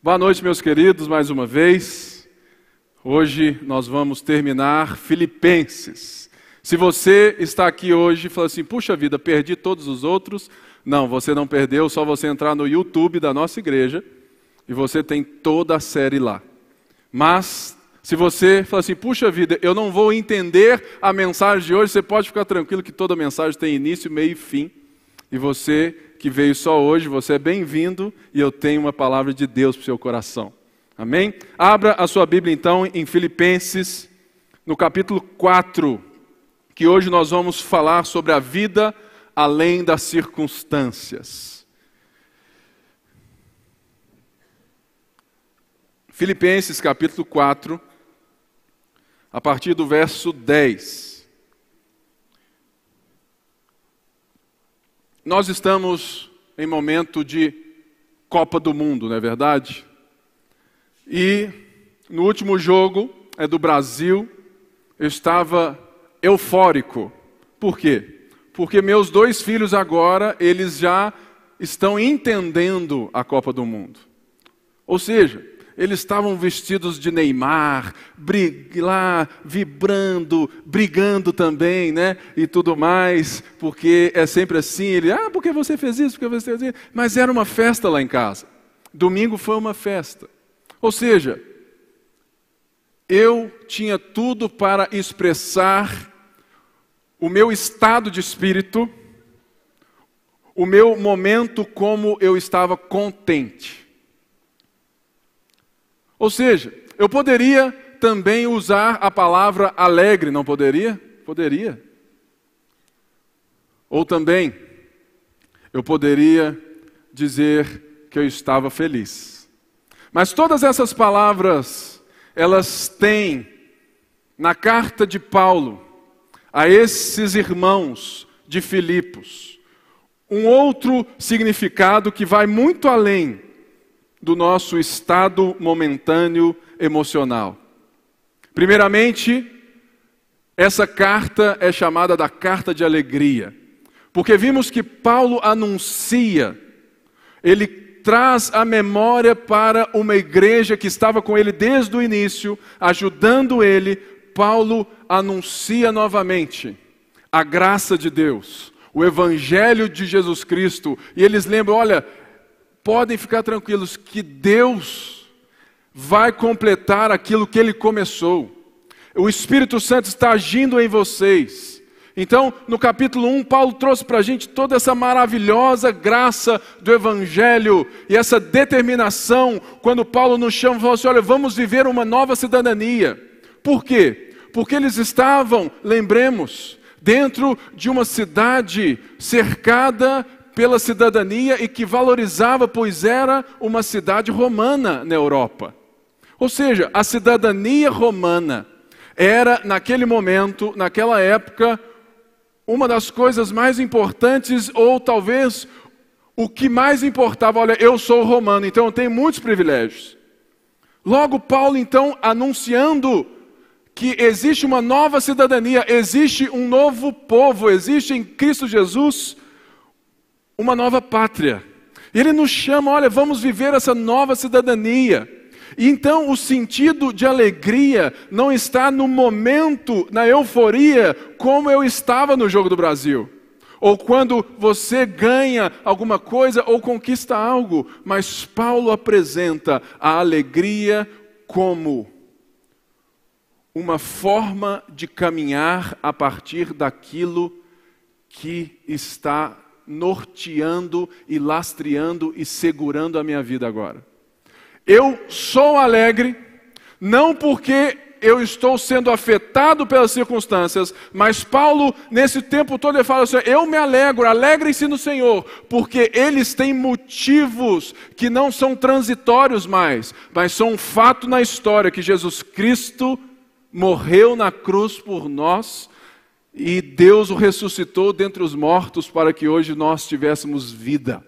Boa noite, meus queridos, mais uma vez. Hoje nós vamos terminar Filipenses. Se você está aqui hoje e fala assim, puxa vida, perdi todos os outros. Não, você não perdeu, só você entrar no YouTube da nossa igreja e você tem toda a série lá. Mas, se você fala assim, puxa vida, eu não vou entender a mensagem de hoje, você pode ficar tranquilo que toda mensagem tem início, meio e fim. E você que veio só hoje, você é bem-vindo e eu tenho uma palavra de Deus para o seu coração. Amém? Abra a sua Bíblia então em Filipenses, no capítulo 4, que hoje nós vamos falar sobre a vida além das circunstâncias. Filipenses capítulo 4, a partir do verso 10. Nós estamos em momento de Copa do Mundo, não é verdade? E no último jogo, é do Brasil, eu estava eufórico. Por quê? Porque meus dois filhos agora, eles já estão entendendo a Copa do Mundo. Ou seja, eles estavam vestidos de Neymar, lá vibrando, brigando também, né? E tudo mais, porque é sempre assim. Ele, ah, porque você fez isso, porque você fez isso. Mas era uma festa lá em casa. Domingo foi uma festa. Ou seja, eu tinha tudo para expressar o meu estado de espírito, o meu momento como eu estava contente. Ou seja, eu poderia também usar a palavra alegre, não poderia? Poderia. Ou também, eu poderia dizer que eu estava feliz. Mas todas essas palavras, elas têm na carta de Paulo a esses irmãos de Filipos um outro significado que vai muito além do nosso estado momentâneo emocional. Primeiramente, essa carta é chamada da carta de alegria, porque vimos que Paulo anuncia, ele traz a memória para uma igreja que estava com ele desde o início, ajudando ele. Paulo anuncia novamente a graça de Deus, o evangelho de Jesus Cristo, e eles lembram: olha, podem ficar tranquilos que Deus vai completar aquilo que Ele começou. O Espírito Santo está agindo em vocês. Então, no capítulo 1, Paulo trouxe para a gente toda essa maravilhosa graça do Evangelho e essa determinação, quando Paulo nos chama e fala assim: olha, vamos viver uma nova cidadania. Por quê? Porque eles estavam, lembremos, dentro de uma cidade cercada pela cidadania e que valorizava, pois era uma cidade romana na Europa. Ou seja, a cidadania romana era, naquele momento, naquela época, uma das coisas mais importantes, ou talvez o que mais importava. Olha, eu sou romano, então eu tenho muitos privilégios. Logo, Paulo, então, anunciando que existe uma nova cidadania, existe um novo povo, existe em Cristo Jesus uma nova pátria. Ele nos chama, olha, vamos viver essa nova cidadania. E então o sentido de alegria não está no momento, na euforia, como eu estava no jogo do Brasil. Ou quando você ganha alguma coisa ou conquista algo, mas Paulo apresenta a alegria como uma forma de caminhar a partir daquilo que está norteando e lastreando e segurando a minha vida agora. Eu sou alegre, não porque eu estou sendo afetado pelas circunstâncias, mas Paulo, nesse tempo todo, ele fala assim: eu me alegro, alegrem-se no Senhor, porque eles têm motivos que não são transitórios mais, mas são um fato na história que Jesus Cristo morreu na cruz por nós e Deus o ressuscitou dentre os mortos para que hoje nós tivéssemos vida.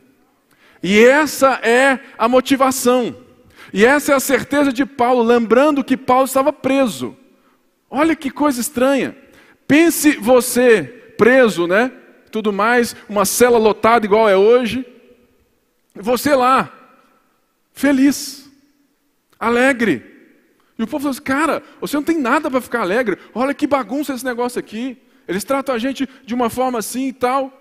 E essa é a motivação. E essa é a certeza de Paulo, lembrando que Paulo estava preso. Olha que coisa estranha. Pense você preso, né? Tudo mais, uma cela lotada igual é hoje. Você lá, feliz. alegre. E o povo falou assim: cara, você não tem nada para ficar alegre, olha que bagunça esse negócio aqui. Eles tratam a gente de uma forma assim e tal.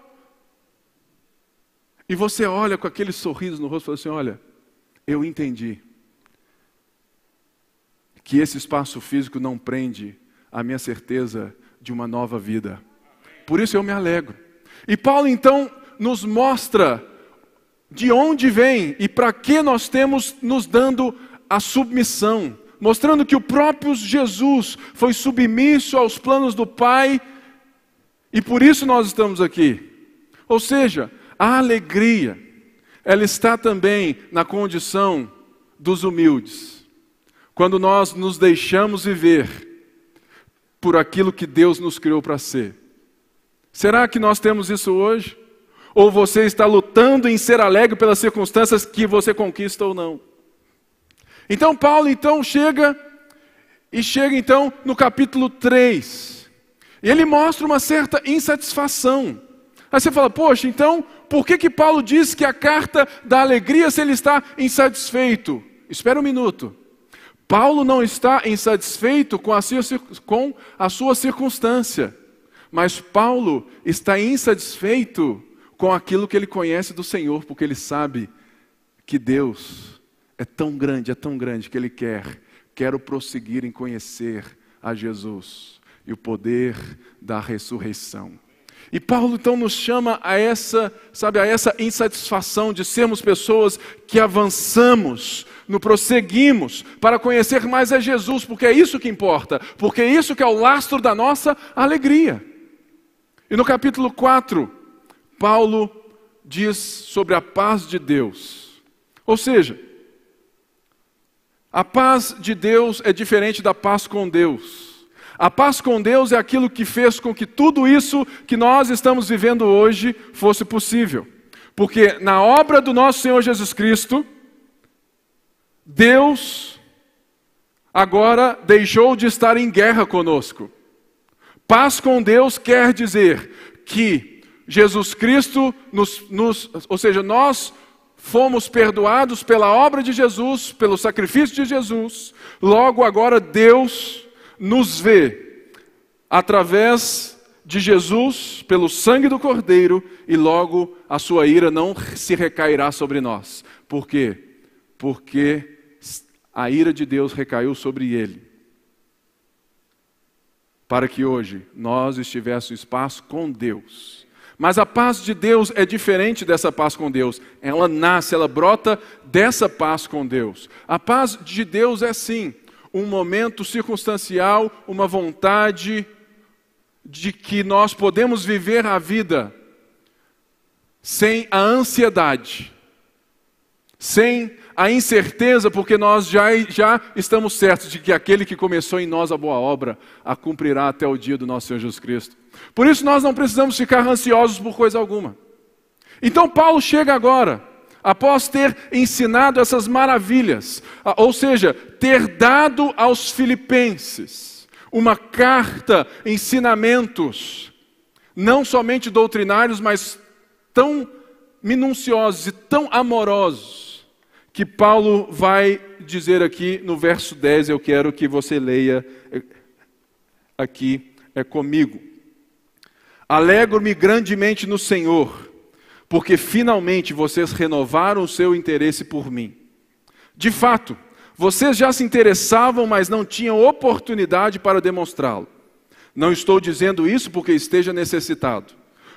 E você olha com aquele sorriso no rosto e fala assim: olha, eu entendi que esse espaço físico não prende a minha certeza de uma nova vida. Por isso eu me alegro. E Paulo então nos mostra de onde vem e para que nós temos nos dando a submissão, mostrando que o próprio Jesus foi submisso aos planos do Pai e por isso nós estamos aqui. Ou seja, a alegria, ela está também na condição dos humildes. Quando nós nos deixamos viver por aquilo que Deus nos criou para ser. Será que nós temos isso hoje? Ou você está lutando em ser alegre pelas circunstâncias que você conquista ou não? Então Paulo então chega e chega então no capítulo 3. E ele mostra uma certa insatisfação. Aí você fala: "Poxa, então por que que Paulo diz que a carta da alegria se ele está insatisfeito?" Espera um minuto. Paulo não está insatisfeito com a, com a sua circunstância, mas Paulo está insatisfeito com aquilo que ele conhece do Senhor, porque ele sabe que Deus é tão grande, é tão grande que ele quer, quero prosseguir em conhecer a Jesus e o poder da ressurreição. E Paulo então nos chama a essa, sabe, a essa insatisfação de sermos pessoas que avançamos, no prosseguimos para conhecer mais a Jesus, porque é isso que importa, porque é isso que é o lastro da nossa alegria. E no capítulo 4, Paulo diz sobre a paz de Deus. Ou seja, a paz de Deus é diferente da paz com Deus. A paz com Deus é aquilo que fez com que tudo isso que nós estamos vivendo hoje fosse possível. Porque na obra do nosso Senhor Jesus Cristo, Deus agora deixou de estar em guerra conosco. Paz com Deus quer dizer que Jesus Cristo nos, nos ou seja, nós fomos perdoados pela obra de Jesus, pelo sacrifício de Jesus, logo agora Deus nos vê através de Jesus, pelo sangue do Cordeiro, e logo a sua ira não se recairá sobre nós. Por quê? Porque a ira de Deus recaiu sobre ele. Para que hoje nós estivéssemos espaço com Deus. Mas a paz de Deus é diferente dessa paz com Deus. Ela nasce, ela brota dessa paz com Deus. A paz de Deus é sim um momento circunstancial, uma vontade de que nós podemos viver a vida sem a ansiedade, sem a incerteza, porque nós já, já estamos certos de que aquele que começou em nós a boa obra a cumprirá até o dia do nosso Senhor Jesus Cristo. Por isso nós não precisamos ficar ansiosos por coisa alguma. Então Paulo chega agora após ter ensinado essas maravilhas, ou seja, ter dado aos filipenses uma carta, ensinamentos, não somente doutrinários, mas tão minuciosos e tão amorosos, que Paulo vai dizer aqui no verso 10, eu quero que você leia eh, aqui é comigo. Alegro-me grandemente no Senhor porque finalmente vocês renovaram o seu interesse por mim. De fato, vocês já se interessavam, mas não tinham oportunidade para demonstrá-lo. Não estou dizendo isso porque esteja necessitado,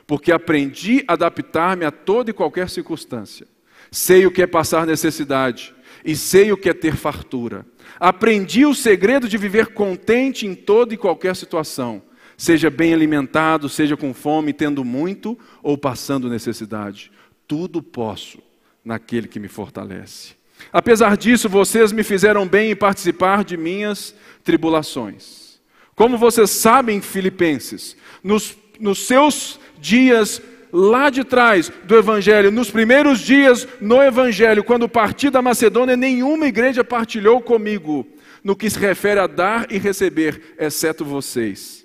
porque aprendi a adaptar-me a toda e qualquer circunstância. Sei o que é passar necessidade e sei o que é ter fartura. Aprendi o segredo de viver contente em toda e qualquer situação seja bem alimentado, seja com fome, tendo muito ou passando necessidade. Tudo posso naquele que me fortalece. Apesar disso, vocês me fizeram bem em participar de minhas tribulações. Como vocês sabem, Filipenses, nos, nos seus dias lá de trás do Evangelho, nos primeiros dias no Evangelho, quando parti da Macedônia, nenhuma igreja partilhou comigo no que se refere a dar e receber, exceto vocês.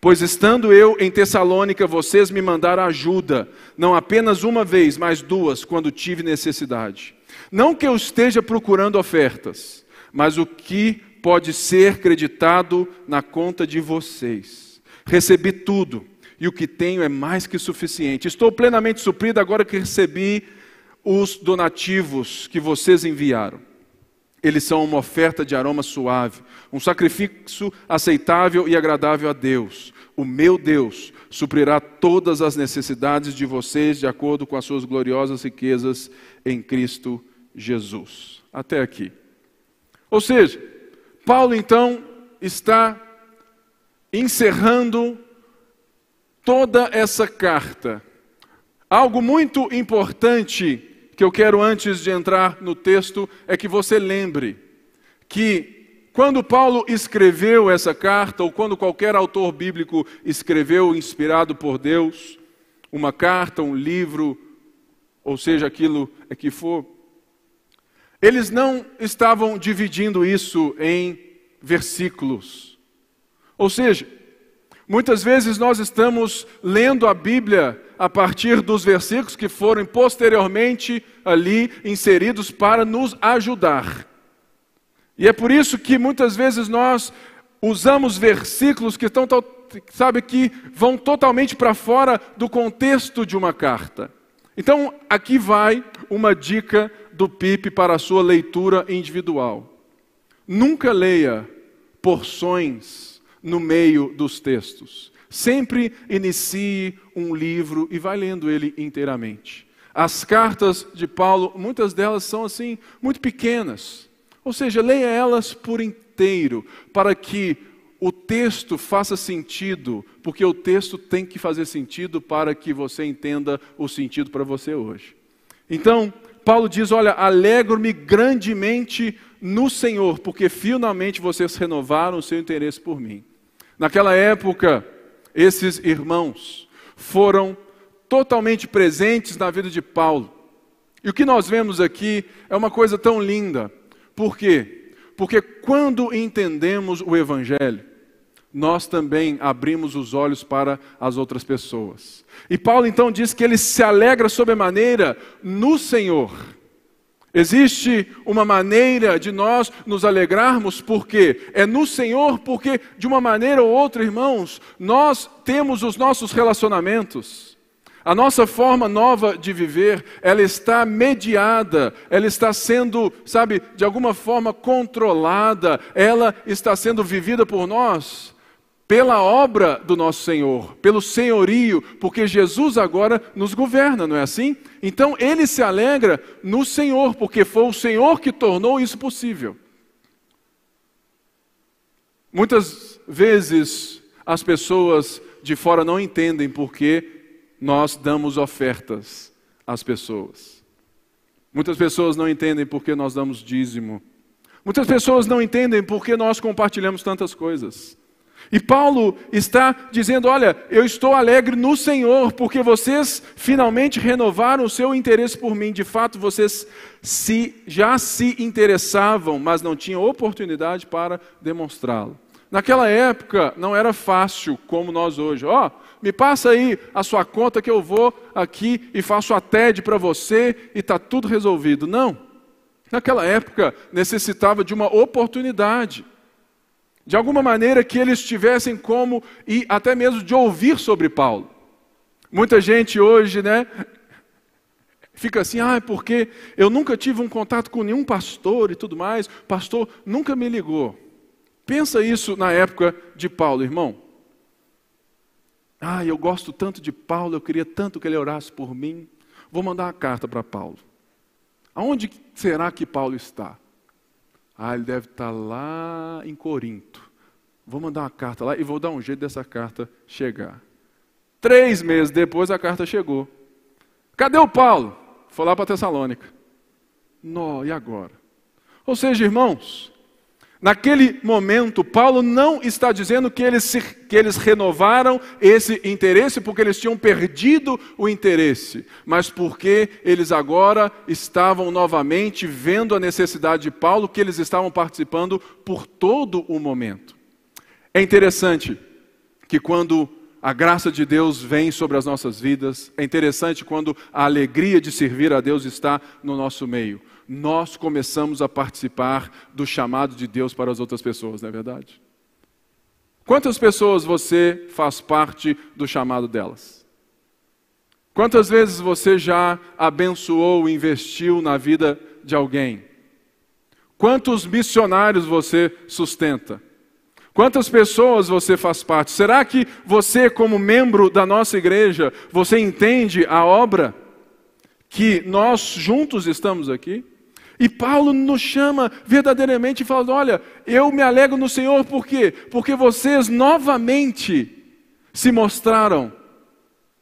Pois estando eu em Tessalônica, vocês me mandaram ajuda, não apenas uma vez, mas duas, quando tive necessidade. Não que eu esteja procurando ofertas, mas o que pode ser creditado na conta de vocês. Recebi tudo, e o que tenho é mais que suficiente. Estou plenamente suprido agora que recebi os donativos que vocês enviaram. Eles são uma oferta de aroma suave, um sacrifício aceitável e agradável a Deus. O meu Deus suprirá todas as necessidades de vocês de acordo com as suas gloriosas riquezas em Cristo Jesus. Até aqui. Ou seja, Paulo então está encerrando toda essa carta. Algo muito importante que eu quero antes de entrar no texto é que você lembre que quando Paulo escreveu essa carta, ou quando qualquer autor bíblico escreveu, inspirado por Deus, uma carta, um livro, ou seja, aquilo é que for, eles não estavam dividindo isso em versículos. Ou seja, muitas vezes nós estamos lendo a Bíblia a partir dos versículos que foram posteriormente ali inseridos para nos ajudar. E é por isso que muitas vezes nós usamos versículos que estão, sabe, que vão totalmente para fora do contexto de uma carta. Então, aqui vai uma dica do PIP para a sua leitura individual. Nunca leia porções no meio dos textos. Sempre inicie um livro e vai lendo ele inteiramente. As cartas de Paulo, muitas delas são assim, muito pequenas. Ou seja, leia elas por inteiro, para que o texto faça sentido, porque o texto tem que fazer sentido para que você entenda o sentido para você hoje. Então, Paulo diz: Olha, alegro-me grandemente no Senhor, porque finalmente vocês renovaram o seu interesse por mim. Naquela época, esses irmãos foram totalmente presentes na vida de Paulo. E o que nós vemos aqui é uma coisa tão linda. Por quê? Porque quando entendemos o Evangelho, nós também abrimos os olhos para as outras pessoas. E Paulo então diz que ele se alegra sobremaneira no Senhor. Existe uma maneira de nós nos alegrarmos, porque é no Senhor, porque de uma maneira ou outra, irmãos, nós temos os nossos relacionamentos. A nossa forma nova de viver, ela está mediada, ela está sendo, sabe, de alguma forma controlada, ela está sendo vivida por nós pela obra do nosso Senhor, pelo senhorio, porque Jesus agora nos governa, não é assim? Então ele se alegra no Senhor, porque foi o Senhor que tornou isso possível. Muitas vezes as pessoas de fora não entendem porque nós damos ofertas às pessoas. Muitas pessoas não entendem porque nós damos dízimo. Muitas pessoas não entendem porque nós compartilhamos tantas coisas. E Paulo está dizendo: Olha, eu estou alegre no Senhor, porque vocês finalmente renovaram o seu interesse por mim. De fato, vocês se, já se interessavam, mas não tinham oportunidade para demonstrá-lo. Naquela época não era fácil como nós hoje. Ó, oh, me passa aí a sua conta que eu vou aqui e faço a TED para você e está tudo resolvido. Não. Naquela época necessitava de uma oportunidade de alguma maneira que eles tivessem como e até mesmo de ouvir sobre Paulo. Muita gente hoje, né, fica assim, ah, porque eu nunca tive um contato com nenhum pastor e tudo mais, pastor nunca me ligou. Pensa isso na época de Paulo, irmão. Ah, eu gosto tanto de Paulo, eu queria tanto que ele orasse por mim. Vou mandar uma carta para Paulo. Aonde será que Paulo está? Ah, ele deve estar lá em Corinto. Vou mandar uma carta lá e vou dar um jeito dessa carta chegar. Três meses depois a carta chegou. Cadê o Paulo? Foi lá para Tessalônica. Nó, e agora? Ou seja, irmãos, Naquele momento, Paulo não está dizendo que eles, se, que eles renovaram esse interesse porque eles tinham perdido o interesse, mas porque eles agora estavam novamente vendo a necessidade de Paulo, que eles estavam participando por todo o momento. É interessante que quando a graça de Deus vem sobre as nossas vidas, é interessante quando a alegria de servir a Deus está no nosso meio nós começamos a participar do chamado de Deus para as outras pessoas, não é verdade? Quantas pessoas você faz parte do chamado delas? Quantas vezes você já abençoou, investiu na vida de alguém? Quantos missionários você sustenta? Quantas pessoas você faz parte? Será que você, como membro da nossa igreja, você entende a obra que nós juntos estamos aqui? E Paulo nos chama verdadeiramente e fala: Olha, eu me alegro no Senhor, por quê? Porque vocês novamente se mostraram,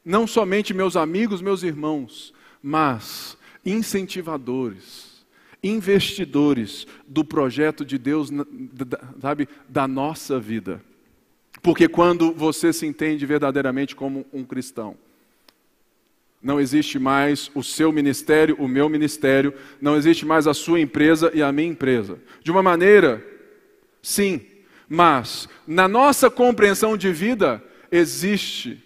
não somente meus amigos, meus irmãos, mas incentivadores, investidores do projeto de Deus, sabe, da nossa vida. Porque quando você se entende verdadeiramente como um cristão, não existe mais o seu ministério, o meu ministério, não existe mais a sua empresa e a minha empresa. De uma maneira, sim, mas na nossa compreensão de vida existe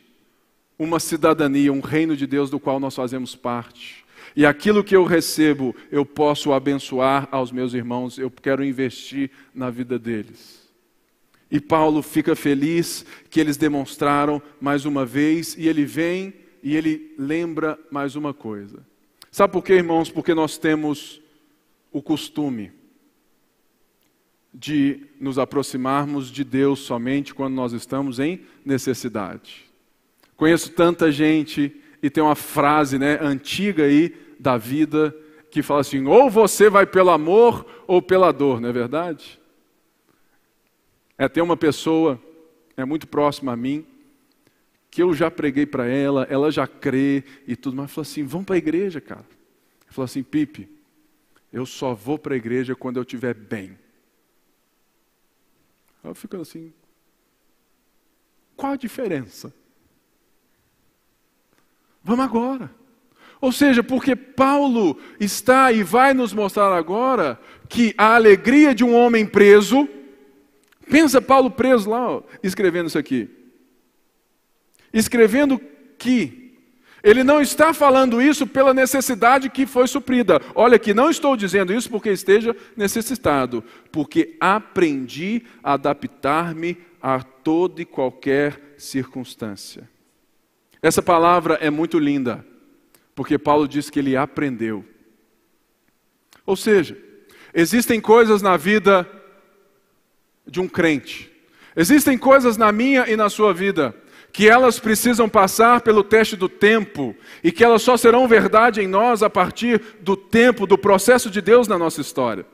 uma cidadania, um reino de Deus do qual nós fazemos parte. E aquilo que eu recebo, eu posso abençoar aos meus irmãos, eu quero investir na vida deles. E Paulo fica feliz que eles demonstraram mais uma vez, e ele vem e ele lembra mais uma coisa. Sabe por quê, irmãos? Porque nós temos o costume de nos aproximarmos de Deus somente quando nós estamos em necessidade. Conheço tanta gente e tem uma frase né, antiga aí da vida que fala assim: ou você vai pelo amor ou pela dor, não é verdade? É, tem uma pessoa, é muito próxima a mim, que eu já preguei para ela, ela já crê e tudo mais. Falou assim: vamos para a igreja, cara. Falou assim: Pipe, eu só vou para a igreja quando eu estiver bem. Eu fico assim: qual a diferença? Vamos agora. Ou seja, porque Paulo está e vai nos mostrar agora que a alegria de um homem preso, pensa Paulo preso lá, ó, escrevendo isso aqui escrevendo que ele não está falando isso pela necessidade que foi suprida. Olha que não estou dizendo isso porque esteja necessitado, porque aprendi a adaptar-me a toda e qualquer circunstância. Essa palavra é muito linda, porque Paulo diz que ele aprendeu. Ou seja, existem coisas na vida de um crente, existem coisas na minha e na sua vida que elas precisam passar pelo teste do tempo e que elas só serão verdade em nós a partir do tempo, do processo de Deus na nossa história.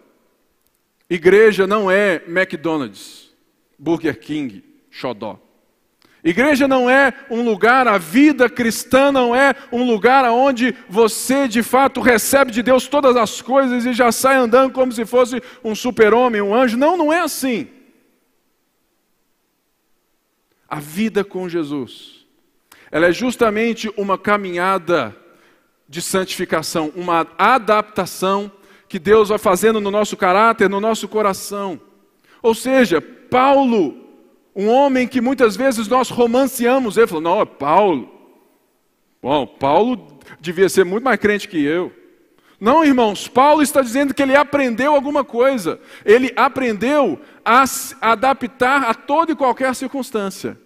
Igreja não é McDonald's, Burger King, Xodó. Igreja não é um lugar, a vida cristã não é um lugar onde você de fato recebe de Deus todas as coisas e já sai andando como se fosse um super-homem, um anjo. Não, não é assim. A vida com Jesus, ela é justamente uma caminhada de santificação, uma adaptação que Deus vai fazendo no nosso caráter, no nosso coração. Ou seja, Paulo, um homem que muitas vezes nós romanceamos, ele falou: não, é Paulo. Bom, Paulo devia ser muito mais crente que eu. Não, irmãos, Paulo está dizendo que ele aprendeu alguma coisa. Ele aprendeu a adaptar a toda e qualquer circunstância.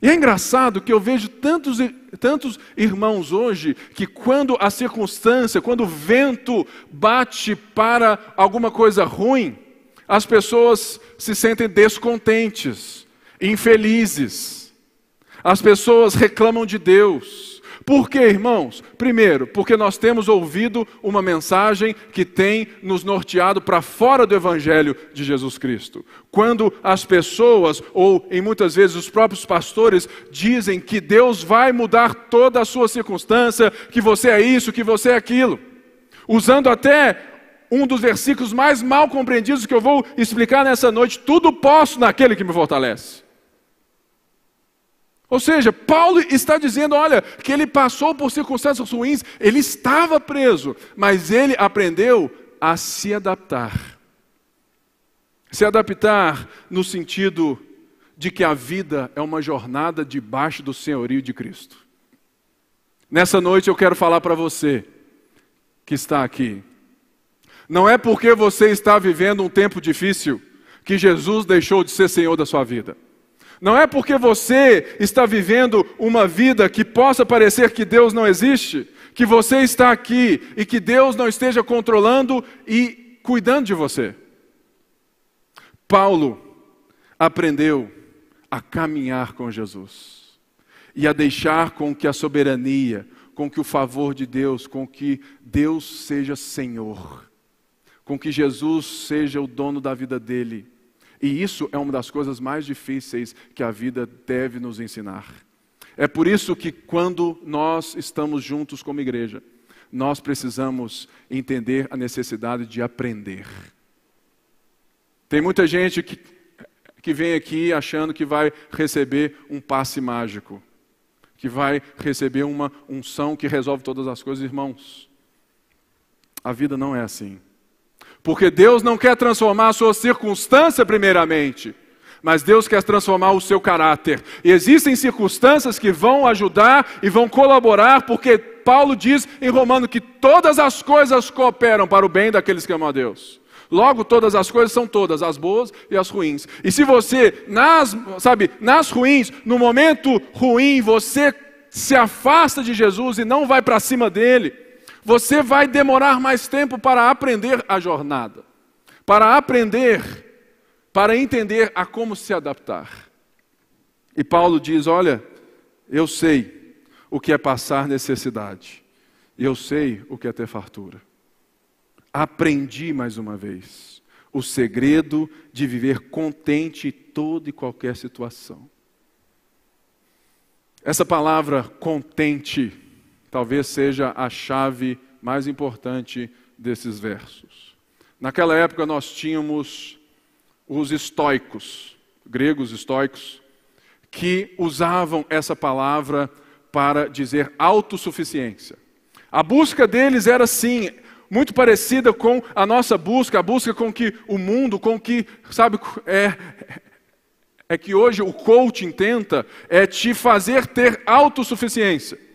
E é engraçado que eu vejo tantos, tantos irmãos hoje que, quando a circunstância, quando o vento bate para alguma coisa ruim, as pessoas se sentem descontentes, infelizes. As pessoas reclamam de Deus. Por quê, irmãos? Primeiro, porque nós temos ouvido uma mensagem que tem nos norteado para fora do Evangelho de Jesus Cristo. Quando as pessoas, ou em muitas vezes os próprios pastores, dizem que Deus vai mudar toda a sua circunstância, que você é isso, que você é aquilo, usando até um dos versículos mais mal compreendidos que eu vou explicar nessa noite: tudo posso naquele que me fortalece. Ou seja, Paulo está dizendo, olha, que ele passou por circunstâncias ruins, ele estava preso, mas ele aprendeu a se adaptar. Se adaptar no sentido de que a vida é uma jornada debaixo do senhorio de Cristo. Nessa noite eu quero falar para você que está aqui. Não é porque você está vivendo um tempo difícil que Jesus deixou de ser Senhor da sua vida. Não é porque você está vivendo uma vida que possa parecer que Deus não existe, que você está aqui e que Deus não esteja controlando e cuidando de você. Paulo aprendeu a caminhar com Jesus e a deixar com que a soberania, com que o favor de Deus, com que Deus seja Senhor, com que Jesus seja o dono da vida dele e isso é uma das coisas mais difíceis que a vida deve nos ensinar. É por isso que quando nós estamos juntos como igreja, nós precisamos entender a necessidade de aprender. Tem muita gente que, que vem aqui achando que vai receber um passe mágico, que vai receber uma unção que resolve todas as coisas, irmãos. A vida não é assim. Porque Deus não quer transformar a sua circunstância primeiramente, mas Deus quer transformar o seu caráter. E existem circunstâncias que vão ajudar e vão colaborar, porque Paulo diz em Romano que todas as coisas cooperam para o bem daqueles que amam a Deus. Logo, todas as coisas são todas, as boas e as ruins. E se você, nas, sabe, nas ruins, no momento ruim, você se afasta de Jesus e não vai para cima dele, você vai demorar mais tempo para aprender a jornada, para aprender, para entender a como se adaptar. E Paulo diz: Olha, eu sei o que é passar necessidade, e eu sei o que é ter fartura. Aprendi mais uma vez o segredo de viver contente em toda e qualquer situação. Essa palavra contente talvez seja a chave mais importante desses versos. Naquela época nós tínhamos os estoicos, gregos estoicos, que usavam essa palavra para dizer autossuficiência. A busca deles era sim muito parecida com a nossa busca, a busca com que o mundo, com que, sabe, é, é que hoje o coaching tenta é te fazer ter autossuficiência.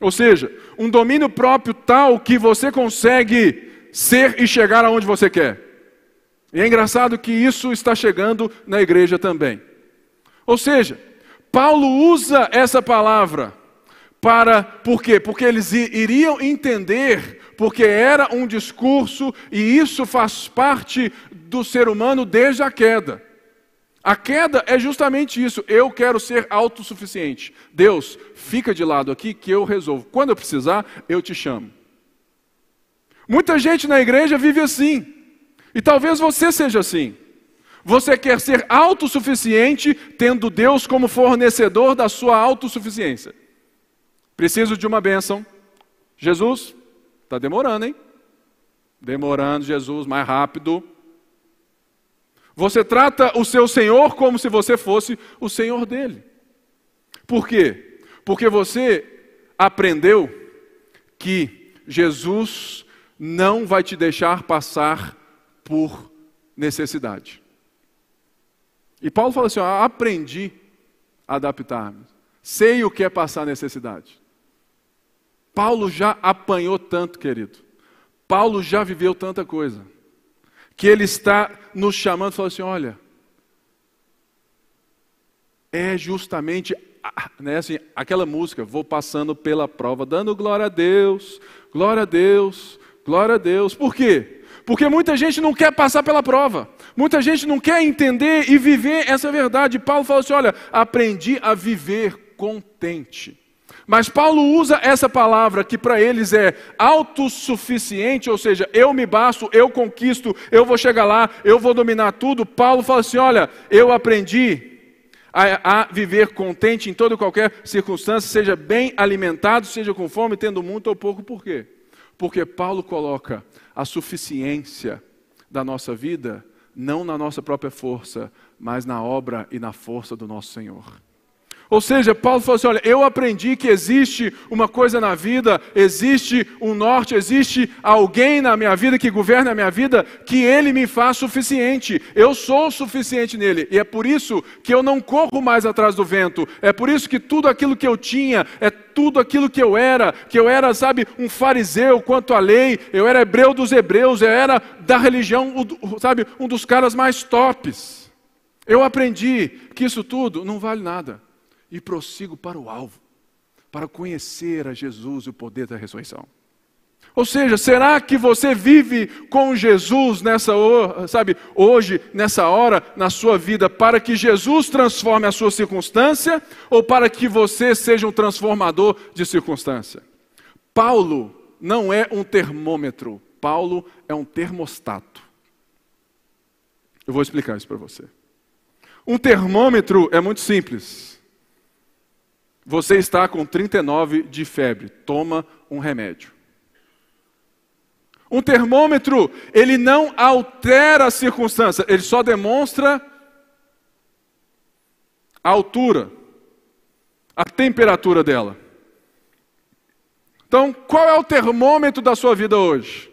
Ou seja, um domínio próprio tal que você consegue ser e chegar aonde você quer. E é engraçado que isso está chegando na igreja também. Ou seja, Paulo usa essa palavra para por quê? Porque eles iriam entender, porque era um discurso e isso faz parte do ser humano desde a queda. A queda é justamente isso. Eu quero ser autossuficiente. Deus, fica de lado aqui que eu resolvo. Quando eu precisar, eu te chamo. Muita gente na igreja vive assim. E talvez você seja assim. Você quer ser autossuficiente, tendo Deus como fornecedor da sua autossuficiência. Preciso de uma bênção. Jesus, está demorando, hein? Demorando, Jesus, mais rápido. Você trata o seu Senhor como se você fosse o Senhor dele. Por quê? Porque você aprendeu que Jesus não vai te deixar passar por necessidade. E Paulo fala assim: ó, aprendi a adaptar-me. Sei o que é passar necessidade. Paulo já apanhou tanto, querido. Paulo já viveu tanta coisa que Ele está nos chamando falando assim: olha, é justamente né, assim, aquela música, vou passando pela prova, dando glória a Deus, glória a Deus, glória a Deus. Por quê? Porque muita gente não quer passar pela prova, muita gente não quer entender e viver essa verdade. Paulo fala assim: olha, aprendi a viver contente. Mas Paulo usa essa palavra que para eles é autossuficiente, ou seja, eu me basto, eu conquisto, eu vou chegar lá, eu vou dominar tudo. Paulo fala assim: olha, eu aprendi a, a, viver contente em toda e qualquer circunstância, seja bem alimentado, seja com fome, tendo muito ou pouco. Por quê? Porque Paulo coloca a suficiência da nossa vida não na nossa própria força, mas na obra e na força do nosso Senhor. Ou seja, Paulo falou assim: olha, eu aprendi que existe uma coisa na vida, existe um norte, existe alguém na minha vida que governa a minha vida, que ele me faz suficiente. Eu sou suficiente nele. E é por isso que eu não corro mais atrás do vento. É por isso que tudo aquilo que eu tinha, é tudo aquilo que eu era, que eu era, sabe, um fariseu quanto à lei, eu era hebreu dos hebreus, eu era da religião, sabe, um dos caras mais tops. Eu aprendi que isso tudo não vale nada e prossigo para o alvo, para conhecer a Jesus e o poder da ressurreição. Ou seja, será que você vive com Jesus nessa sabe, hoje, nessa hora, na sua vida, para que Jesus transforme a sua circunstância ou para que você seja um transformador de circunstância? Paulo não é um termômetro, Paulo é um termostato. Eu vou explicar isso para você. Um termômetro é muito simples. Você está com 39 de febre, toma um remédio. Um termômetro, ele não altera a circunstância, ele só demonstra a altura, a temperatura dela. Então, qual é o termômetro da sua vida hoje?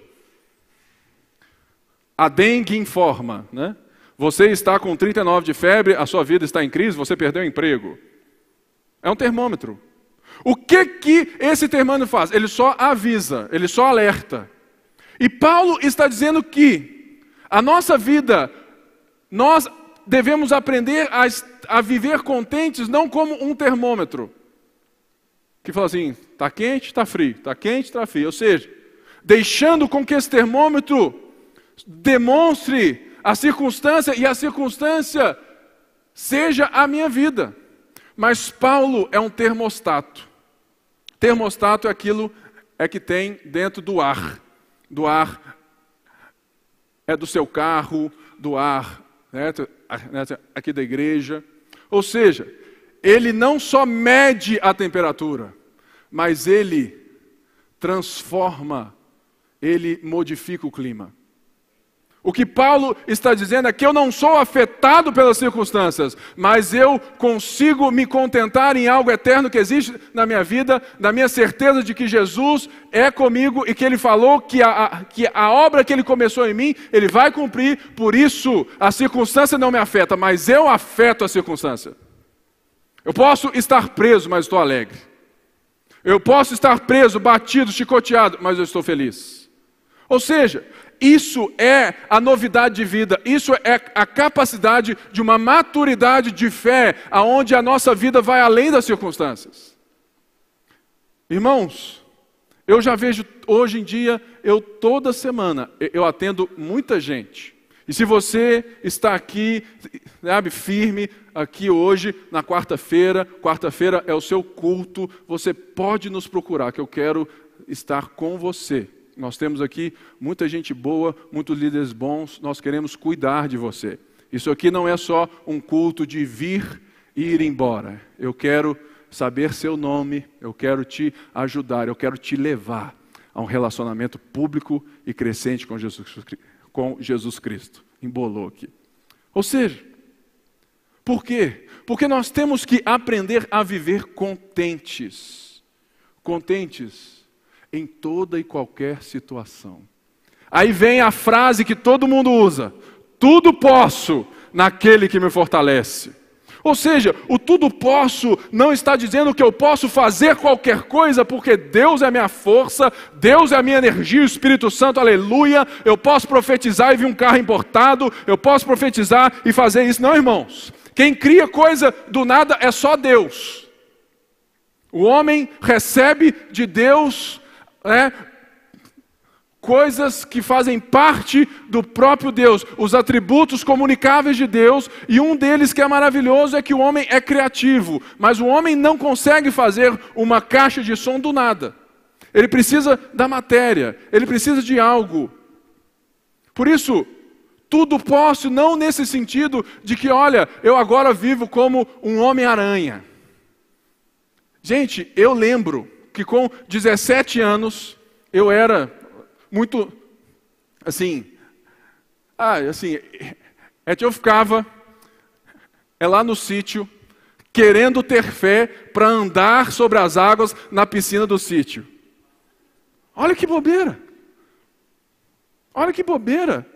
A dengue informa, né? Você está com 39 de febre, a sua vida está em crise, você perdeu o emprego. É um termômetro. O que que esse termômetro faz? Ele só avisa, ele só alerta. E Paulo está dizendo que a nossa vida, nós devemos aprender a, a viver contentes não como um termômetro. Que fala assim, está quente, está frio, está quente, está frio. Ou seja, deixando com que esse termômetro demonstre a circunstância e a circunstância seja a minha vida. Mas Paulo é um termostato. Termostato é aquilo é que tem dentro do ar. Do ar é do seu carro, do ar né, né, aqui da igreja. Ou seja, ele não só mede a temperatura, mas ele transforma, ele modifica o clima. O que Paulo está dizendo é que eu não sou afetado pelas circunstâncias, mas eu consigo me contentar em algo eterno que existe na minha vida, na minha certeza de que Jesus é comigo e que Ele falou que a, que a obra que Ele começou em mim, Ele vai cumprir, por isso a circunstância não me afeta, mas eu afeto a circunstância. Eu posso estar preso, mas estou alegre. Eu posso estar preso, batido, chicoteado, mas eu estou feliz. Ou seja, isso é a novidade de vida, isso é a capacidade de uma maturidade de fé, aonde a nossa vida vai além das circunstâncias. Irmãos, eu já vejo hoje em dia, eu toda semana, eu atendo muita gente. E se você está aqui, sabe, firme, aqui hoje, na quarta-feira, quarta-feira é o seu culto, você pode nos procurar, que eu quero estar com você. Nós temos aqui muita gente boa, muitos líderes bons, nós queremos cuidar de você. Isso aqui não é só um culto de vir e ir embora. Eu quero saber seu nome, eu quero te ajudar, eu quero te levar a um relacionamento público e crescente com Jesus, com Jesus Cristo. Embolou aqui. Ou seja, por quê? Porque nós temos que aprender a viver contentes. Contentes em toda e qualquer situação. Aí vem a frase que todo mundo usa: tudo posso naquele que me fortalece. Ou seja, o tudo posso não está dizendo que eu posso fazer qualquer coisa, porque Deus é minha força, Deus é a minha energia, o Espírito Santo, aleluia. Eu posso profetizar e vir um carro importado, eu posso profetizar e fazer isso. Não, irmãos. Quem cria coisa do nada é só Deus. O homem recebe de Deus é, coisas que fazem parte do próprio Deus, os atributos comunicáveis de Deus, e um deles que é maravilhoso é que o homem é criativo, mas o homem não consegue fazer uma caixa de som do nada. Ele precisa da matéria, ele precisa de algo. Por isso, tudo posso, não nesse sentido de que, olha, eu agora vivo como um homem-aranha. Gente, eu lembro que com 17 anos eu era muito assim, ah, assim, é que eu ficava é lá no sítio, querendo ter fé para andar sobre as águas na piscina do sítio. Olha que bobeira. Olha que bobeira.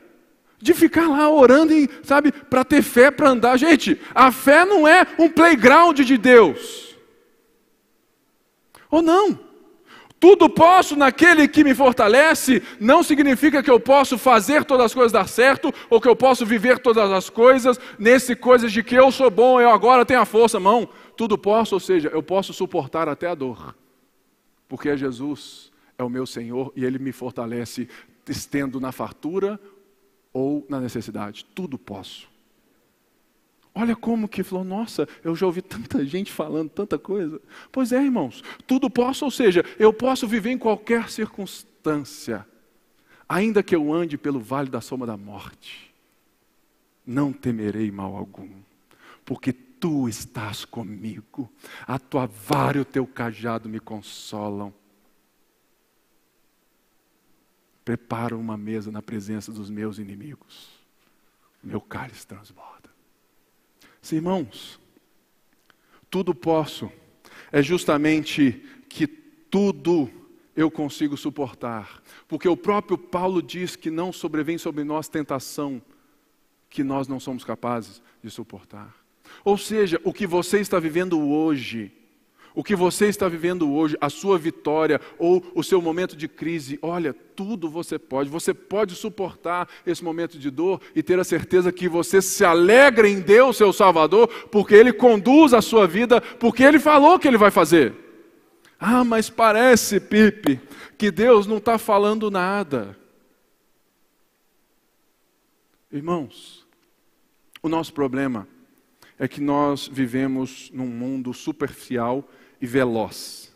De ficar lá orando, sabe, para ter fé para andar. Gente, a fé não é um playground de Deus. Ou não? Tudo posso naquele que me fortalece, não significa que eu posso fazer todas as coisas dar certo, ou que eu posso viver todas as coisas, nesse coisas de que eu sou bom, eu agora tenho a força, mão. Tudo posso, ou seja, eu posso suportar até a dor, porque Jesus, é o meu Senhor, e Ele me fortalece, estendo na fartura ou na necessidade. Tudo posso. Olha como que falou, nossa, eu já ouvi tanta gente falando tanta coisa. Pois é, irmãos, tudo posso, ou seja, eu posso viver em qualquer circunstância, ainda que eu ande pelo vale da sombra da morte, não temerei mal algum, porque tu estás comigo, a tua vara e o teu cajado me consolam. Prepara uma mesa na presença dos meus inimigos, meu cálice transborda. Irmãos, tudo posso, é justamente que tudo eu consigo suportar, porque o próprio Paulo diz que não sobrevém sobre nós tentação que nós não somos capazes de suportar. Ou seja, o que você está vivendo hoje, o que você está vivendo hoje, a sua vitória ou o seu momento de crise, olha, tudo você pode. Você pode suportar esse momento de dor e ter a certeza que você se alegra em Deus, seu Salvador, porque Ele conduz a sua vida, porque Ele falou que Ele vai fazer. Ah, mas parece, Pipe, que Deus não está falando nada. Irmãos, o nosso problema é que nós vivemos num mundo superficial e veloz.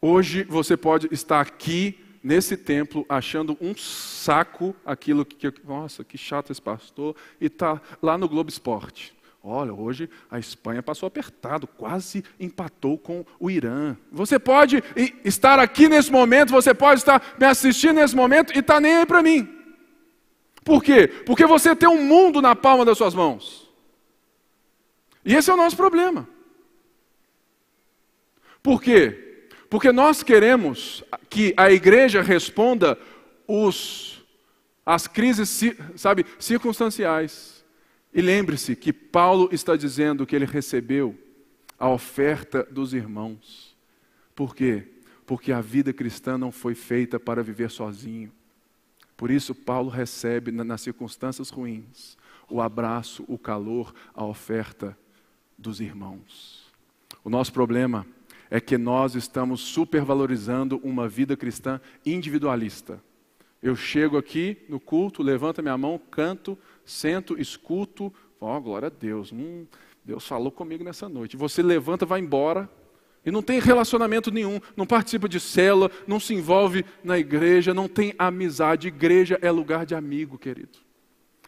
Hoje você pode estar aqui nesse templo achando um saco aquilo que, nossa, que chato esse pastor, e está lá no Globo Esporte. Olha, hoje a Espanha passou apertado, quase empatou com o Irã. Você pode estar aqui nesse momento, você pode estar me assistindo nesse momento e tá nem aí para mim. Por quê? Porque você tem um mundo na palma das suas mãos. E esse é o nosso problema. Por quê? Porque nós queremos que a igreja responda os, as crises, sabe, circunstanciais. E lembre-se que Paulo está dizendo que ele recebeu a oferta dos irmãos. Por quê? Porque a vida cristã não foi feita para viver sozinho. Por isso, Paulo recebe, nas circunstâncias ruins, o abraço, o calor, a oferta dos irmãos. O nosso problema é que nós estamos supervalorizando uma vida cristã individualista. Eu chego aqui no culto, levanto minha mão, canto, sento, escuto, ó, oh, glória a Deus, hum, Deus falou comigo nessa noite. Você levanta, vai embora, e não tem relacionamento nenhum, não participa de célula, não se envolve na igreja, não tem amizade. Igreja é lugar de amigo, querido.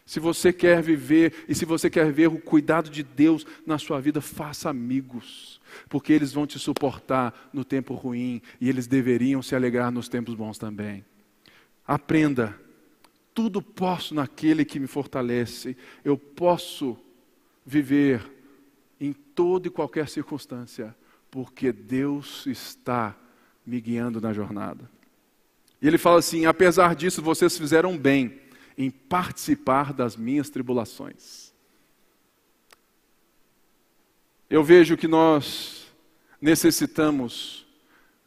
Se você quer viver e se você quer ver o cuidado de Deus na sua vida, faça amigos porque eles vão te suportar no tempo ruim e eles deveriam se alegrar nos tempos bons também. Aprenda, tudo posso naquele que me fortalece, eu posso viver em toda e qualquer circunstância, porque Deus está me guiando na jornada. E ele fala assim: apesar disso, vocês fizeram bem em participar das minhas tribulações. Eu vejo que nós necessitamos,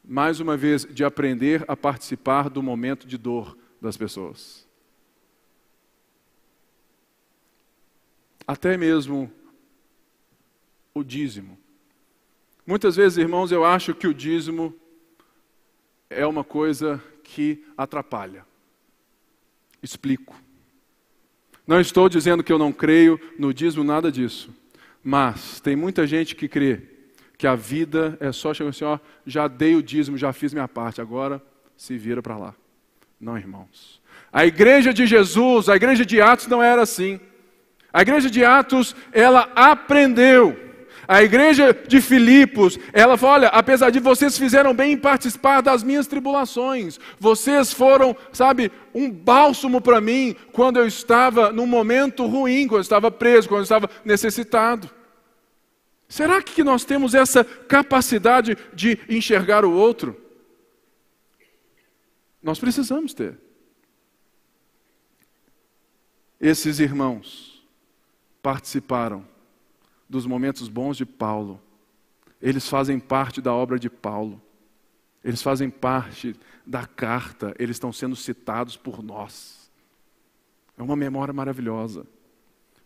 mais uma vez, de aprender a participar do momento de dor das pessoas. Até mesmo o dízimo. Muitas vezes, irmãos, eu acho que o dízimo é uma coisa que atrapalha. Explico. Não estou dizendo que eu não creio no dízimo, nada disso. Mas tem muita gente que crê que a vida é só chegar assim, ó, já dei o dízimo, já fiz minha parte, agora se vira para lá. Não, irmãos. A igreja de Jesus, a igreja de Atos não era assim. A igreja de Atos, ela aprendeu. A igreja de Filipos, ela fala: olha, apesar de vocês fizeram bem em participar das minhas tribulações, vocês foram, sabe, um bálsamo para mim quando eu estava num momento ruim, quando eu estava preso, quando eu estava necessitado. Será que nós temos essa capacidade de enxergar o outro? Nós precisamos ter. Esses irmãos participaram dos momentos bons de Paulo. Eles fazem parte da obra de Paulo. Eles fazem parte da carta. Eles estão sendo citados por nós. É uma memória maravilhosa,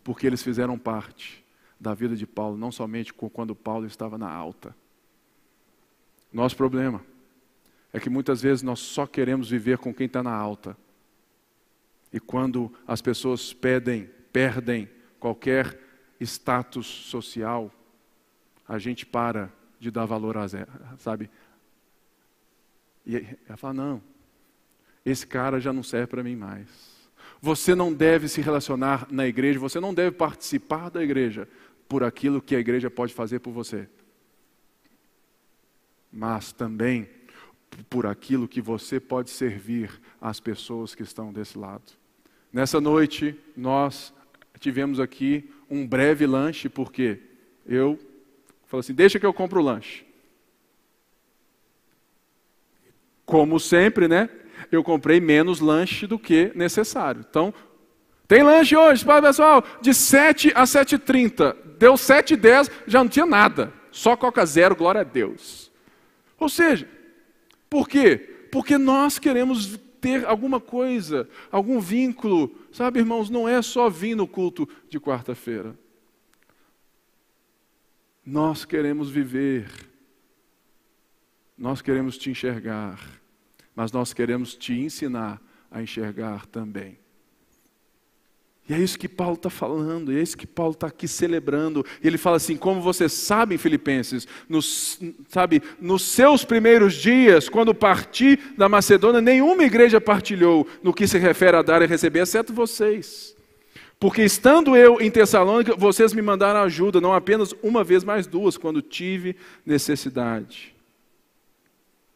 porque eles fizeram parte da vida de Paulo, não somente quando Paulo estava na alta. Nosso problema é que muitas vezes nós só queremos viver com quem está na alta. E quando as pessoas pedem, perdem qualquer status social, a gente para de dar valor a sabe? E ela fala: não, esse cara já não serve para mim mais. Você não deve se relacionar na igreja, você não deve participar da igreja por aquilo que a igreja pode fazer por você, mas também por aquilo que você pode servir às pessoas que estão desse lado. Nessa noite, nós tivemos aqui um breve lanche, porque eu falei assim: deixa que eu compro o lanche. Como sempre, né? Eu comprei menos lanche do que necessário. Então, tem lanche hoje, pessoal, de 7 a 7h30. Deu 7 e 10, já não tinha nada. Só Coca Zero, glória a Deus. Ou seja, por quê? Porque nós queremos ter alguma coisa, algum vínculo. Sabe, irmãos, não é só vir no culto de quarta-feira. Nós queremos viver, nós queremos te enxergar, mas nós queremos te ensinar a enxergar também. E é isso que Paulo está falando, é isso que Paulo está aqui celebrando. E ele fala assim: como vocês sabem, Filipenses, nos, sabe, nos seus primeiros dias, quando parti da Macedônia, nenhuma igreja partilhou no que se refere a dar e receber, exceto vocês. Porque estando eu em Tessalônica, vocês me mandaram ajuda, não apenas uma vez, mas duas, quando tive necessidade.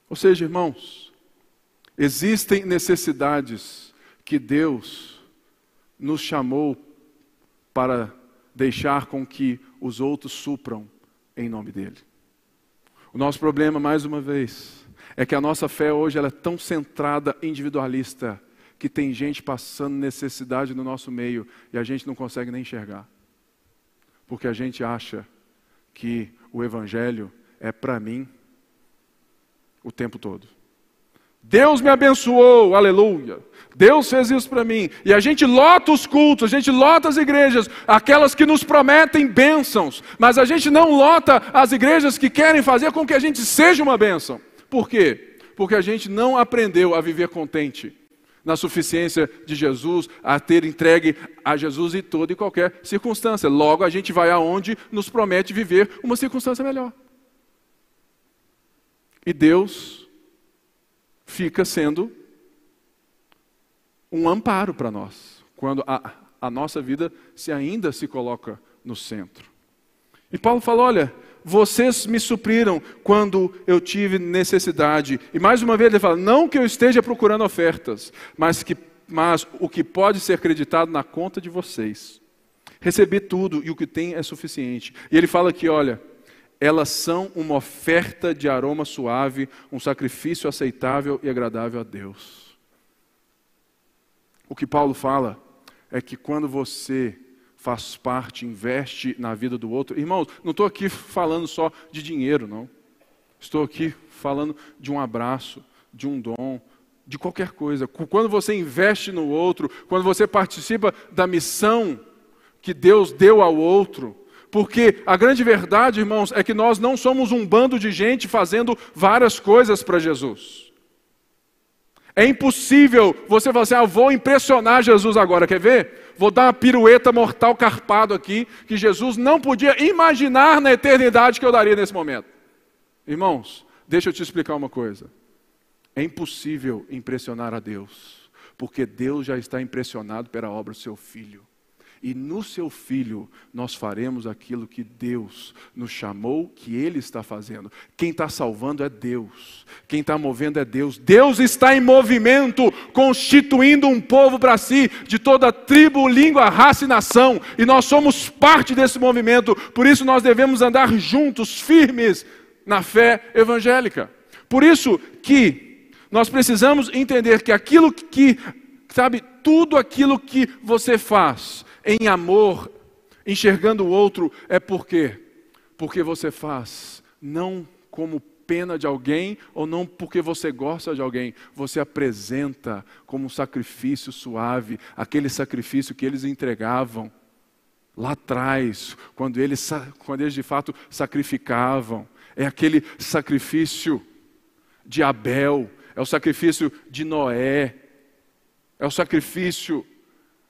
Ou seja, irmãos, existem necessidades que Deus nos chamou para deixar com que os outros supram em nome dele. O nosso problema, mais uma vez, é que a nossa fé hoje ela é tão centrada individualista que tem gente passando necessidade no nosso meio e a gente não consegue nem enxergar. Porque a gente acha que o evangelho é para mim o tempo todo. Deus me abençoou, aleluia. Deus fez isso para mim. E a gente lota os cultos, a gente lota as igrejas, aquelas que nos prometem bênçãos, mas a gente não lota as igrejas que querem fazer com que a gente seja uma bênção. Por quê? Porque a gente não aprendeu a viver contente na suficiência de Jesus, a ter entregue a Jesus em toda e qualquer circunstância. Logo, a gente vai aonde nos promete viver uma circunstância melhor. E Deus fica sendo um amparo para nós, quando a, a nossa vida se ainda se coloca no centro. E Paulo fala: olha, vocês me supriram quando eu tive necessidade. E mais uma vez ele fala: não que eu esteja procurando ofertas, mas, que, mas o que pode ser acreditado na conta de vocês. Recebi tudo e o que tem é suficiente. E ele fala aqui: olha, elas são uma oferta de aroma suave, um sacrifício aceitável e agradável a Deus. O que Paulo fala é que quando você faz parte, investe na vida do outro, irmãos, não estou aqui falando só de dinheiro, não. Estou aqui falando de um abraço, de um dom, de qualquer coisa. Quando você investe no outro, quando você participa da missão que Deus deu ao outro, porque a grande verdade, irmãos, é que nós não somos um bando de gente fazendo várias coisas para Jesus. É impossível você falar assim, ah, vou impressionar Jesus agora, quer ver? Vou dar uma pirueta mortal carpado aqui, que Jesus não podia imaginar na eternidade que eu daria nesse momento. Irmãos, deixa eu te explicar uma coisa. É impossível impressionar a Deus, porque Deus já está impressionado pela obra do seu Filho. E no seu Filho nós faremos aquilo que Deus nos chamou, que Ele está fazendo. Quem está salvando é Deus, quem está movendo é Deus. Deus está em movimento, constituindo um povo para si, de toda tribo, língua, raça e nação. E nós somos parte desse movimento, por isso nós devemos andar juntos, firmes na fé evangélica. Por isso que nós precisamos entender que aquilo que, sabe, tudo aquilo que você faz em amor, enxergando o outro, é por quê? Porque você faz não como pena de alguém ou não porque você gosta de alguém, você apresenta como um sacrifício suave, aquele sacrifício que eles entregavam lá atrás, quando eles, quando eles de fato sacrificavam. É aquele sacrifício de Abel, é o sacrifício de Noé, é o sacrifício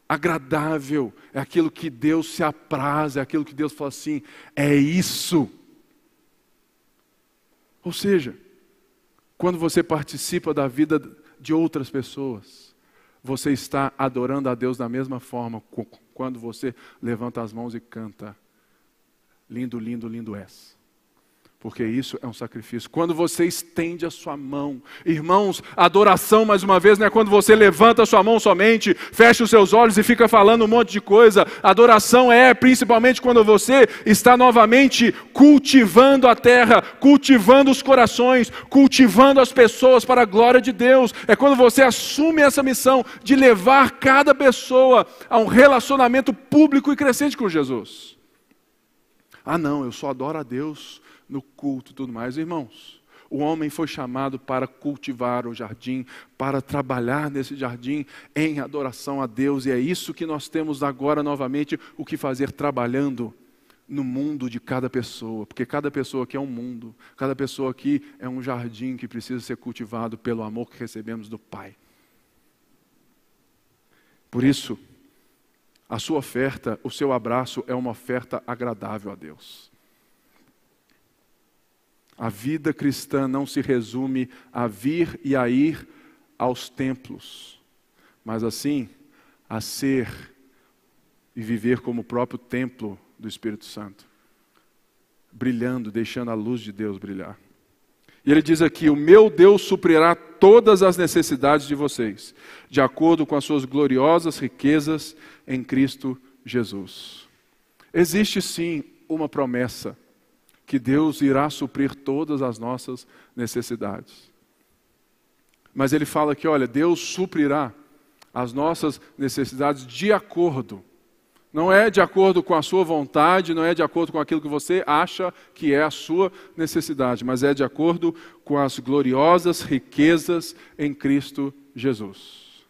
agradável, é aquilo que Deus se apraz, é aquilo que Deus fala assim: é isso. Ou seja, quando você participa da vida de outras pessoas, você está adorando a Deus da mesma forma quando você levanta as mãos e canta: Lindo, lindo, lindo és porque isso é um sacrifício. Quando você estende a sua mão, irmãos, adoração, mais uma vez, não é quando você levanta a sua mão somente, fecha os seus olhos e fica falando um monte de coisa. Adoração é principalmente quando você está novamente cultivando a terra, cultivando os corações, cultivando as pessoas para a glória de Deus. É quando você assume essa missão de levar cada pessoa a um relacionamento público e crescente com Jesus. Ah, não, eu só adoro a Deus no culto e tudo mais. Irmãos, o homem foi chamado para cultivar o jardim, para trabalhar nesse jardim em adoração a Deus, e é isso que nós temos agora novamente o que fazer trabalhando no mundo de cada pessoa, porque cada pessoa aqui é um mundo, cada pessoa aqui é um jardim que precisa ser cultivado pelo amor que recebemos do Pai. Por isso, a sua oferta, o seu abraço é uma oferta agradável a Deus. A vida cristã não se resume a vir e a ir aos templos, mas assim a ser e viver como o próprio templo do Espírito Santo, brilhando, deixando a luz de Deus brilhar. E ele diz aqui: O meu Deus suprirá todas as necessidades de vocês, de acordo com as suas gloriosas riquezas em Cristo Jesus. Existe sim uma promessa que Deus irá suprir todas as nossas necessidades. Mas ele fala que, olha, Deus suprirá as nossas necessidades de acordo. Não é de acordo com a sua vontade, não é de acordo com aquilo que você acha que é a sua necessidade, mas é de acordo com as gloriosas riquezas em Cristo Jesus.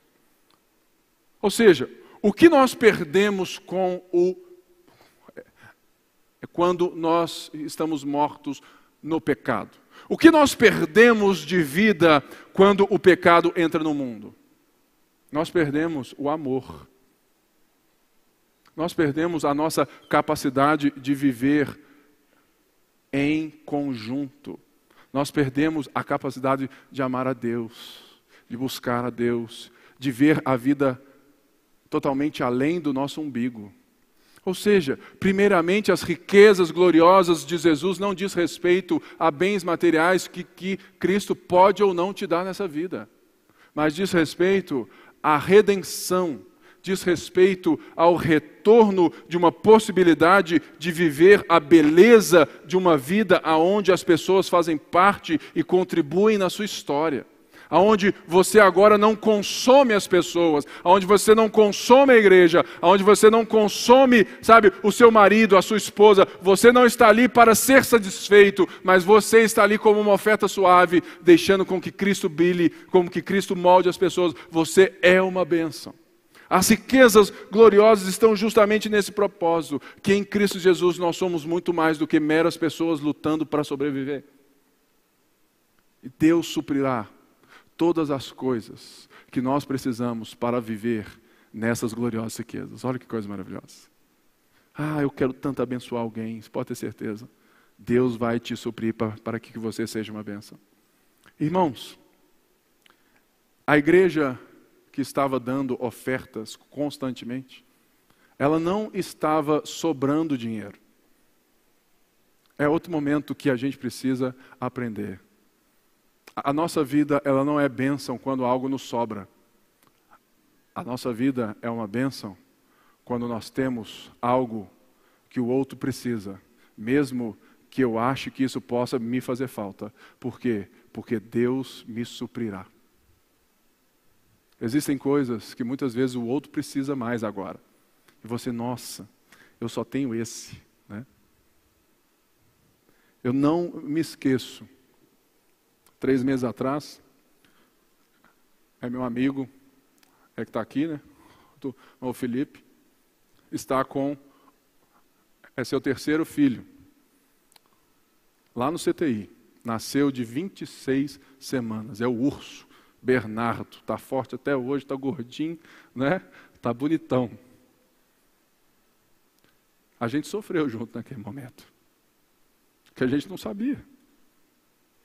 Ou seja, o que nós perdemos com o é quando nós estamos mortos no pecado. O que nós perdemos de vida quando o pecado entra no mundo? Nós perdemos o amor. Nós perdemos a nossa capacidade de viver em conjunto. Nós perdemos a capacidade de amar a Deus, de buscar a Deus, de ver a vida totalmente além do nosso umbigo. Ou seja, primeiramente, as riquezas gloriosas de Jesus não diz respeito a bens materiais que, que Cristo pode ou não te dar nessa vida, mas diz respeito à redenção, diz respeito ao retorno de uma possibilidade de viver a beleza de uma vida aonde as pessoas fazem parte e contribuem na sua história aonde você agora não consome as pessoas, aonde você não consome a igreja, aonde você não consome, sabe, o seu marido, a sua esposa, você não está ali para ser satisfeito, mas você está ali como uma oferta suave, deixando com que Cristo brilhe, como que Cristo molde as pessoas. Você é uma bênção. As riquezas gloriosas estão justamente nesse propósito, que em Cristo Jesus nós somos muito mais do que meras pessoas lutando para sobreviver. E Deus suprirá todas as coisas que nós precisamos para viver nessas gloriosas riquezas. Olha que coisa maravilhosa. Ah, eu quero tanto abençoar alguém, você pode ter certeza. Deus vai te suprir para, para que você seja uma bênção. Irmãos, a igreja que estava dando ofertas constantemente, Ela não estava sobrando dinheiro. É outro momento que a gente precisa aprender. A nossa vida, ela não é bênção quando algo nos sobra. A nossa vida é uma bênção quando nós temos algo que o outro precisa, mesmo que eu ache que isso possa me fazer falta. Por quê? Porque Deus me suprirá. Existem coisas que muitas vezes o outro precisa mais agora. E você, nossa, eu só tenho esse. Né? Eu não me esqueço. Três meses atrás, é meu amigo, é que está aqui, né? O Felipe, está com é seu terceiro filho. Lá no CTI. Nasceu de 26 semanas. É o urso. Bernardo. Está forte até hoje, está gordinho, né? Está bonitão. A gente sofreu junto naquele momento. Que a gente não sabia.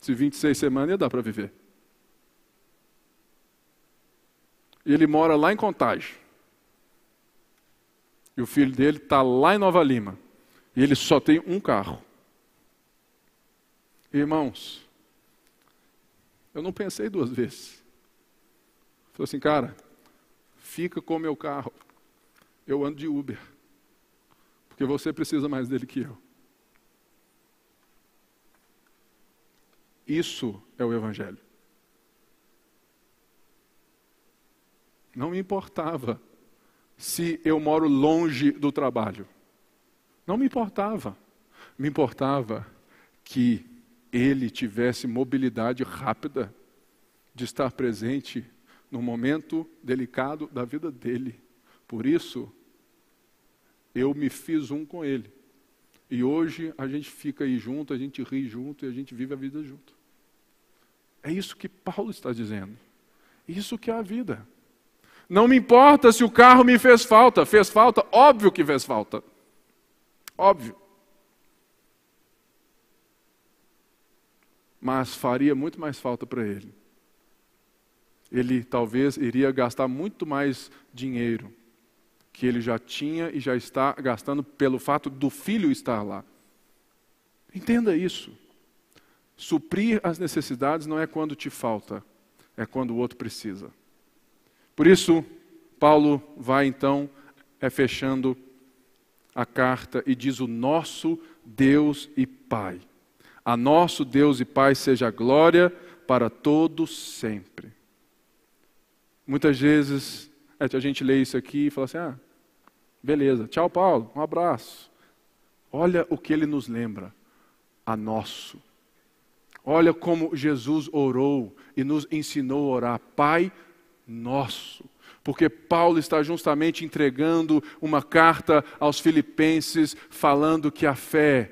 Se 26 semanas ia dar para viver. E ele mora lá em Contagem. E o filho dele está lá em Nova Lima. E ele só tem um carro. Irmãos, eu não pensei duas vezes. Falei assim, cara, fica com o meu carro. Eu ando de Uber. Porque você precisa mais dele que eu. Isso é o Evangelho. Não me importava se eu moro longe do trabalho. Não me importava. Me importava que ele tivesse mobilidade rápida de estar presente no momento delicado da vida dele. Por isso, eu me fiz um com ele. E hoje a gente fica aí junto, a gente ri junto e a gente vive a vida junto. É isso que Paulo está dizendo. Isso que é a vida. Não me importa se o carro me fez falta. Fez falta? Óbvio que fez falta. Óbvio. Mas faria muito mais falta para ele. Ele talvez iria gastar muito mais dinheiro que ele já tinha e já está gastando pelo fato do filho estar lá. Entenda isso. Suprir as necessidades não é quando te falta, é quando o outro precisa. Por isso, Paulo vai então é fechando a carta e diz: O nosso Deus e Pai. A nosso Deus e Pai seja glória para todos sempre. Muitas vezes a gente lê isso aqui e fala assim: ah, beleza, tchau, Paulo, um abraço. Olha o que ele nos lembra: a nosso. Olha como Jesus orou e nos ensinou a orar: Pai nosso. Porque Paulo está justamente entregando uma carta aos Filipenses, falando que a fé,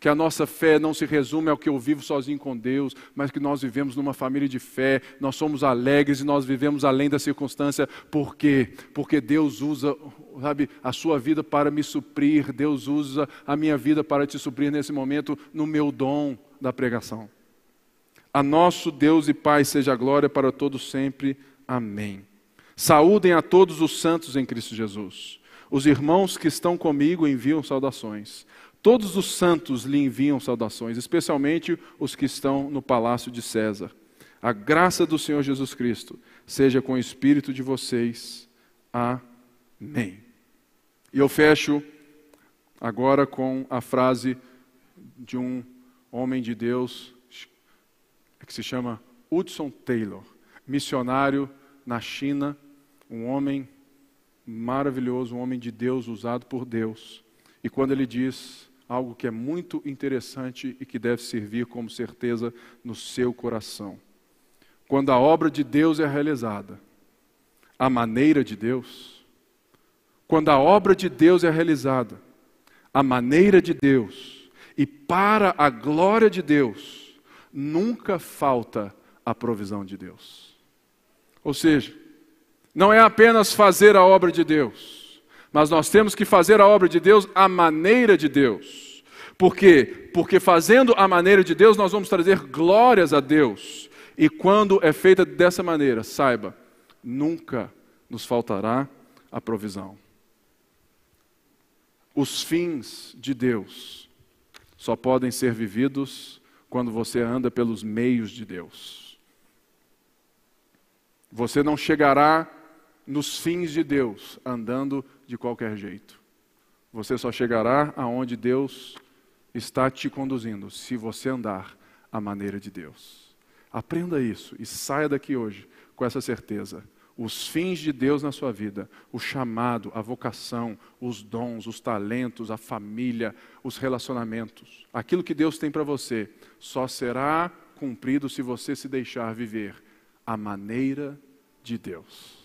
que a nossa fé não se resume ao que eu vivo sozinho com Deus, mas que nós vivemos numa família de fé, nós somos alegres e nós vivemos além da circunstância. Por quê? Porque Deus usa, sabe, a sua vida para me suprir, Deus usa a minha vida para te suprir nesse momento no meu dom da pregação. A nosso Deus e Pai seja glória para todos sempre. Amém. Saúdem a todos os santos em Cristo Jesus. Os irmãos que estão comigo enviam saudações. Todos os santos lhe enviam saudações, especialmente os que estão no palácio de César. A graça do Senhor Jesus Cristo seja com o espírito de vocês. Amém. E eu fecho agora com a frase de um homem de Deus que se chama Hudson Taylor missionário na China, um homem maravilhoso, um homem de Deus, usado por Deus. E quando ele diz algo que é muito interessante e que deve servir como certeza no seu coração. Quando a obra de Deus é realizada, a maneira de Deus, quando a obra de Deus é realizada, a maneira de Deus e para a glória de Deus, nunca falta a provisão de Deus. Ou seja, não é apenas fazer a obra de Deus, mas nós temos que fazer a obra de Deus à maneira de Deus. Por quê? Porque fazendo a maneira de Deus, nós vamos trazer glórias a Deus. E quando é feita dessa maneira, saiba, nunca nos faltará a provisão. Os fins de Deus só podem ser vividos quando você anda pelos meios de Deus. Você não chegará nos fins de Deus andando de qualquer jeito. Você só chegará aonde Deus está te conduzindo, se você andar à maneira de Deus. Aprenda isso e saia daqui hoje com essa certeza. Os fins de Deus na sua vida, o chamado, a vocação, os dons, os talentos, a família, os relacionamentos, aquilo que Deus tem para você, só será cumprido se você se deixar viver à maneira de Deus.